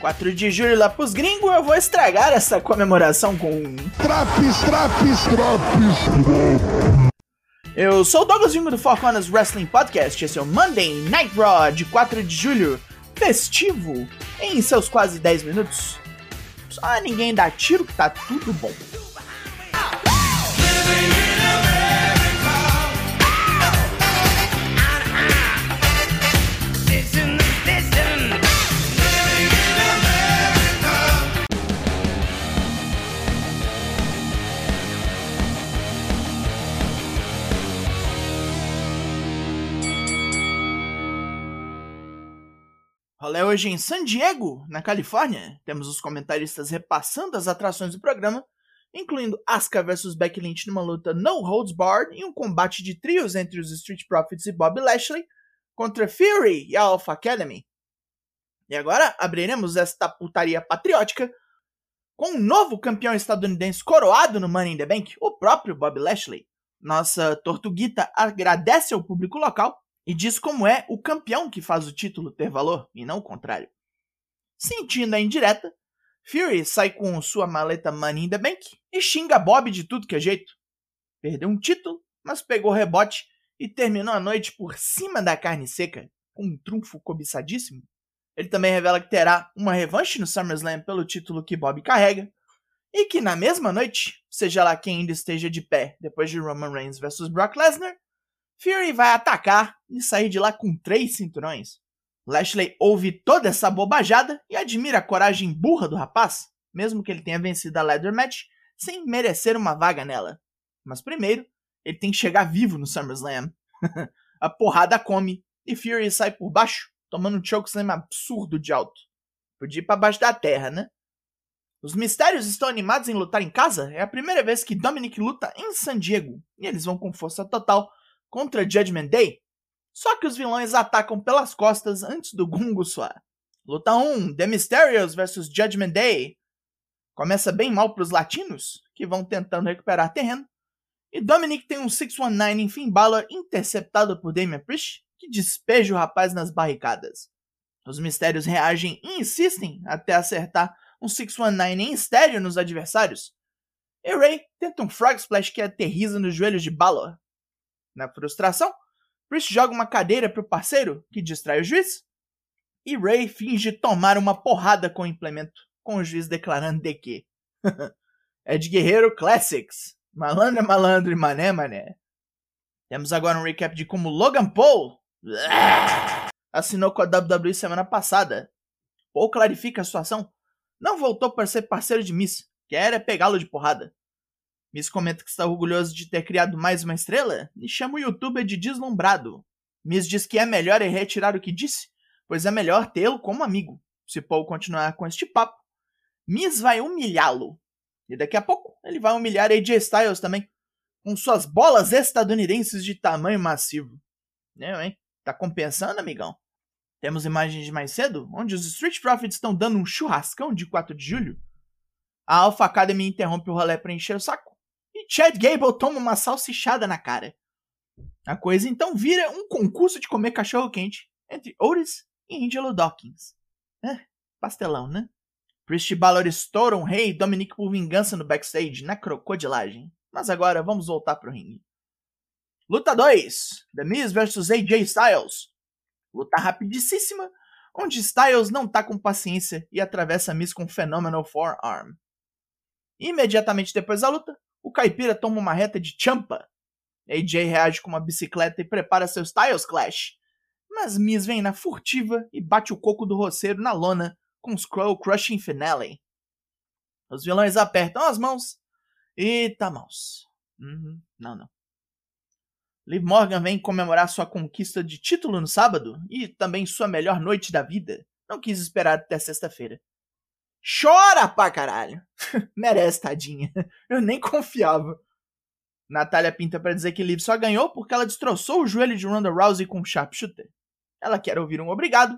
4 de julho lá pros gringos, eu vou estragar essa comemoração com. Traps, traps, traps. Eu sou o Douglas Vingo do Four Corners Wrestling Podcast. Esse é o Monday Night Raw de 4 de julho, festivo, em seus quase 10 minutos. Só ninguém dá tiro que tá tudo bom. Rolê hoje em San Diego, na Califórnia. Temos os comentaristas repassando as atrações do programa, incluindo Asuka vs Becky Lynch numa luta no holds barred e um combate de trios entre os Street Profits e Bob Lashley contra Fury e a Alpha Academy. E agora abriremos esta putaria patriótica com um novo campeão estadunidense coroado no Money in the Bank, o próprio Bob Lashley. Nossa Tortuguita agradece ao público local e diz como é o campeão que faz o título ter valor e não o contrário. Sentindo a indireta, Fury sai com sua maleta Money in the Bank e xinga Bob de tudo que é jeito. Perdeu um título, mas pegou rebote e terminou a noite por cima da carne seca, com um trunfo cobiçadíssimo. Ele também revela que terá uma revanche no SummerSlam pelo título que Bob carrega, e que na mesma noite, seja lá quem ainda esteja de pé depois de Roman Reigns vs Brock Lesnar, Fury vai atacar e sair de lá com três cinturões. Lashley ouve toda essa bobajada e admira a coragem burra do rapaz, mesmo que ele tenha vencido a Leather Match sem merecer uma vaga nela. Mas primeiro, ele tem que chegar vivo no SummerSlam. a porrada come e Fury sai por baixo, tomando um chokeslam absurdo de alto. Podia ir pra baixo da terra, né? Os mistérios estão animados em lutar em casa. É a primeira vez que Dominic luta em San Diego. E eles vão com força total contra Judgment Day, só que os vilões atacam pelas costas antes do gungo soar. Luta 1, The Mysterios vs Judgment Day. Começa bem mal para os latinos, que vão tentando recuperar terreno, e Dominic tem um 619 em Finn Balor interceptado por Damian Priest, que despeja o rapaz nas barricadas. Os mistérios reagem e insistem até acertar um 619 em estéreo nos adversários. E Ray tenta um Frog Splash que aterriza nos joelhos de Balor, na frustração, Priest joga uma cadeira para o parceiro, que distrai o juiz, e Ray finge tomar uma porrada com o implemento, com o juiz declarando de que é de Guerreiro Classics. Malandro é malandro e mané mané. Temos agora um recap de como Logan Paul assinou com a WWE semana passada. Paul clarifica a situação. Não voltou para ser parceiro de Miss, quer é pegá-lo de porrada. Miss comenta que está orgulhoso de ter criado mais uma estrela e chama o youtuber de deslumbrado. Miss diz que é melhor ele retirar o que disse, pois é melhor tê-lo como amigo. Se Paul continuar com este papo, Miss vai humilhá-lo. E daqui a pouco ele vai humilhar AJ Styles também, com suas bolas estadunidenses de tamanho massivo. Não, hein? Tá compensando, amigão? Temos imagens de mais cedo, onde os Street Profits estão dando um churrascão de 4 de julho. A Alpha Academy interrompe o rolê para encher o saco Chad Gable toma uma salsichada na cara. A coisa então vira um concurso de comer cachorro-quente entre Otis e Angelo Dawkins. É, pastelão, né? Priest Balor estoura um rei e Dominic por vingança no backstage, na crocodilagem. Mas agora vamos voltar pro ringue. Luta 2: The Miz vs AJ Styles. Luta rapidíssima, onde Styles não tá com paciência e atravessa Miz com Phenomenal Forearm. Imediatamente depois da luta, o caipira toma uma reta de champa. AJ reage com uma bicicleta e prepara seu Styles Clash. Mas Miz vem na furtiva e bate o coco do roceiro na lona com Scroll Crushing Finale. Os vilões apertam as mãos. Eita, mãos. Uhum, não, não. Liv Morgan vem comemorar sua conquista de título no sábado e também sua melhor noite da vida. Não quis esperar até sexta-feira. Chora pra caralho. Merece, tadinha. Eu nem confiava. Natália pinta para dizer que Liv só ganhou porque ela destroçou o joelho de Ronda Rousey com um sharpshooter. Ela quer ouvir um obrigado,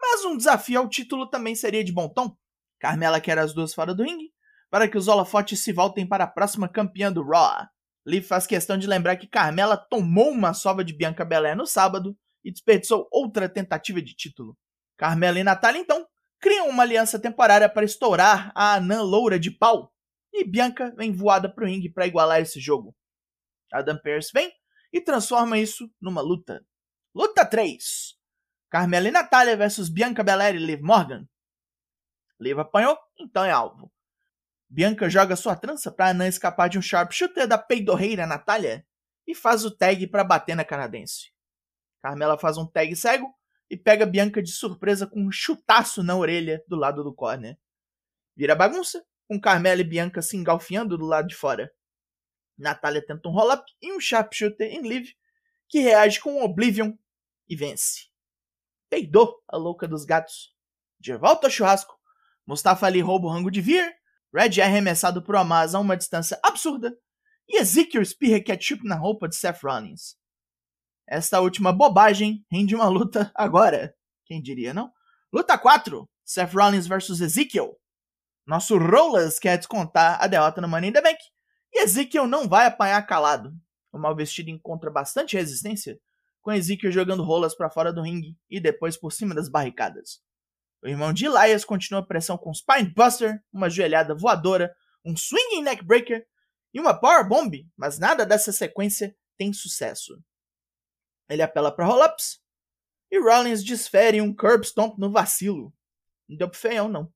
mas um desafio ao título também seria de bom tom. Carmela quer as duas fora do ringue, para que os holofotes se voltem para a próxima campeã do Raw. Liv faz questão de lembrar que Carmela tomou uma sova de Bianca Belair no sábado e desperdiçou outra tentativa de título. Carmela e Natália, então, criam uma aliança temporária para estourar a anã loura de pau, e Bianca vem voada pro ringue para igualar esse jogo. Adam Pearce vem e transforma isso numa luta. Luta 3. Carmela e Natália versus Bianca Belair e Liv Morgan. Liv apanhou, então é alvo. Bianca joga sua trança para Anã escapar de um sharpshooter da peidorreira Natália e faz o tag para bater na canadense. Carmela faz um tag cego e pega Bianca de surpresa com um chutaço na orelha do lado do corner. Vira bagunça, com Carmela e Bianca se engalfinhando do lado de fora. Natália tenta um roll-up e um sharpshooter em Liv, que reage com um Oblivion e vence. Peidou a louca dos gatos. De volta ao churrasco, Mustafa Ali rouba o rango de Veer Red é arremessado por Amaz a uma distância absurda e Ezekiel espirra ketchup na roupa de Seth Rollins. Esta última bobagem rende uma luta agora. Quem diria, não? Luta 4: Seth Rollins vs Ezekiel. Nosso Rollers quer descontar a derrota no Money in the Bank e Ezekiel não vai apanhar calado. O mal vestido encontra bastante resistência, com Ezekiel jogando rolas para fora do ringue e depois por cima das barricadas. O irmão de Elias continua a pressão com Spinebuster, uma joelhada voadora, um swinging neckbreaker e uma power bomb, mas nada dessa sequência tem sucesso. Ele apela para roll-ups e Rollins desfere um curb stomp no vacilo. Não deu pro feião, não.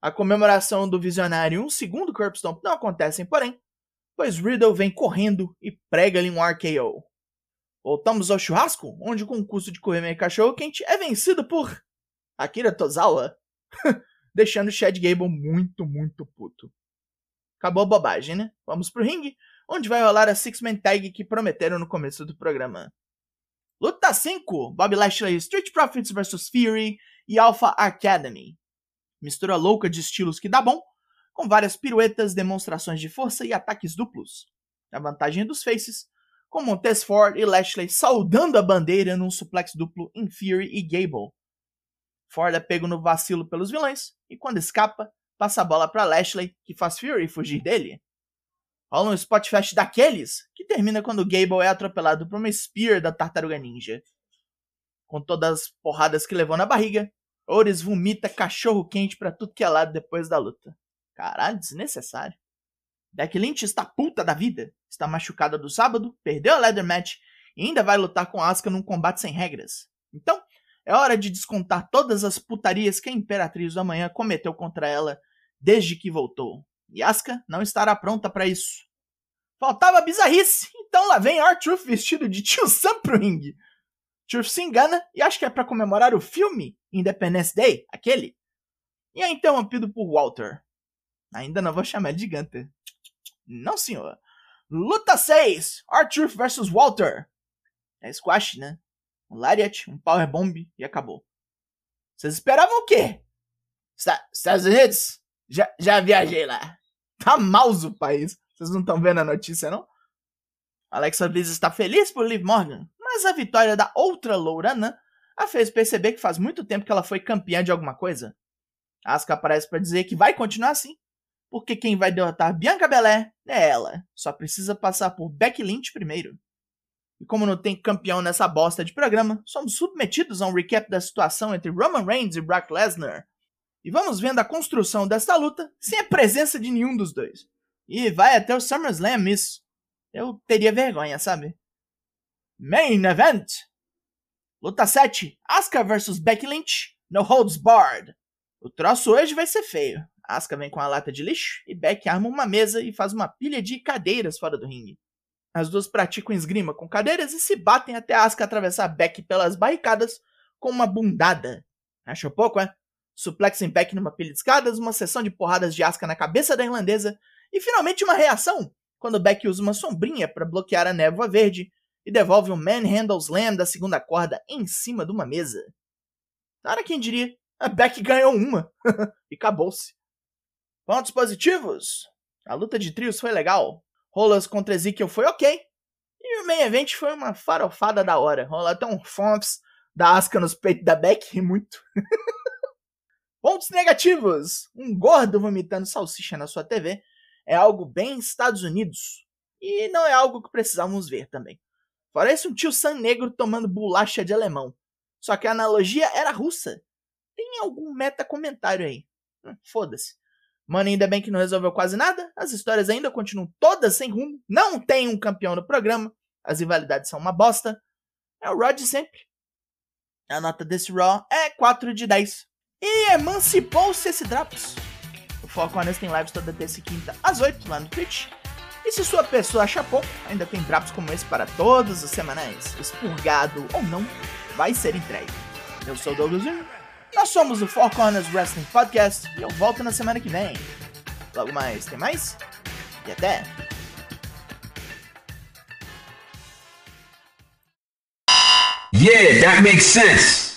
A comemoração do visionário e um segundo curb stomp não acontecem, porém, pois Riddle vem correndo e prega-lhe um RKO. Voltamos ao churrasco, onde o concurso de correr meio cachorro quente é vencido por Akira Tozawa, deixando Chad Gable muito, muito puto. Acabou a bobagem, né? Vamos pro ringue, onde vai rolar a Six-Man Tag que prometeram no começo do programa. Luta 5: Bob Lashley, Street Profits vs Fury e Alpha Academy. Mistura louca de estilos que dá bom, com várias piruetas, demonstrações de força e ataques duplos. A vantagem dos faces, com Montez Ford e Lashley saudando a bandeira num suplex duplo em Fury e Gable. Ford é pego no vacilo pelos vilões e, quando escapa, passa a bola para Lashley, que faz Fury fugir dele. Rola um spot fast daqueles, que termina quando Gable é atropelado por uma Spear da Tartaruga Ninja. Com todas as porradas que levou na barriga, Ores vomita cachorro quente para tudo que é lado depois da luta. Caralho, desnecessário. Becky Lynch está puta da vida, está machucada do sábado, perdeu a leather match e ainda vai lutar com Asuka num combate sem regras. Então, é hora de descontar todas as putarias que a Imperatriz do Amanhã cometeu contra ela desde que voltou. Asuka não estará pronta para isso. Faltava bizarrice, então lá vem R-Truth vestido de tio Sam pro ringue. Truth se engana e acha que é para comemorar o filme Independence Day, aquele. E é interrompido por Walter. Ainda não vou chamar ele de Gunter. Não, senhor. Luta 6: R-Truth vs Walter. É squash, né? um Lariat, um Power Bomb e acabou. Vocês esperavam o quê? Estados Unidos? Já, já viajei lá. Tá mouse o país. Vocês não estão vendo a notícia, não? Alexa Bliss está feliz por Liv Morgan, mas a vitória da outra Lourana a fez perceber que faz muito tempo que ela foi campeã de alguma coisa. Asuka aparece para dizer que vai continuar assim, porque quem vai derrotar Bianca Belair é ela. Só precisa passar por Becky Lynch primeiro. E como não tem campeão nessa bosta de programa, somos submetidos a um recap da situação entre Roman Reigns e Brock Lesnar. E vamos vendo a construção desta luta sem a presença de nenhum dos dois. E vai até o SummerSlam isso. Eu teria vergonha, sabe? Main Event! Luta 7: Asuka vs Becky Lynch, no holds barred. O troço hoje vai ser feio. Asuka vem com a lata de lixo e Becky arma uma mesa e faz uma pilha de cadeiras fora do ringue. As duas praticam esgrima com cadeiras e se batem até Asuka atravessar Beck pelas barricadas com uma bundada. Achou pouco, é? Suplex em Beck numa pilha de escadas, uma sessão de porradas de Asuka na cabeça da irlandesa e finalmente uma reação quando Beck usa uma sombrinha para bloquear a névoa verde e devolve um Manhandle Slam da segunda corda em cima de uma mesa. Nada quem diria, a Beck ganhou uma e acabou-se. Pontos positivos? A luta de trios foi legal. Rolas contra Ezekiel foi ok. E o main event foi uma farofada da hora. Rola até um fomps da Asuka nos peitos da Beck, e muito. Pontos negativos. Um gordo vomitando salsicha na sua TV é algo bem Estados Unidos. E não é algo que precisamos ver também. Parece um tio Sam negro tomando bolacha de alemão. Só que a analogia era russa. tem algum meta comentário aí. Hum, foda-se. Mano, ainda bem que não resolveu quase nada. As histórias ainda continuam todas sem rumo. Não tem um campeão no programa. As rivalidades são uma bosta. É o Rod sempre. A nota desse Raw é 4 de 10. E emancipou-se esse Drops. O Foco Honest tem lives toda terça e quinta às 8 lá no Twitch. E se sua pessoa acha pouco, ainda tem drops como esse para todas as semanais. Expurgado ou não, vai ser entregue. Eu sou o Douglas Jr. Nós somos o Four Corners Wrestling Podcast e eu volto na semana que vem. Logo mais, tem mais? E até! Yeah, that makes sense.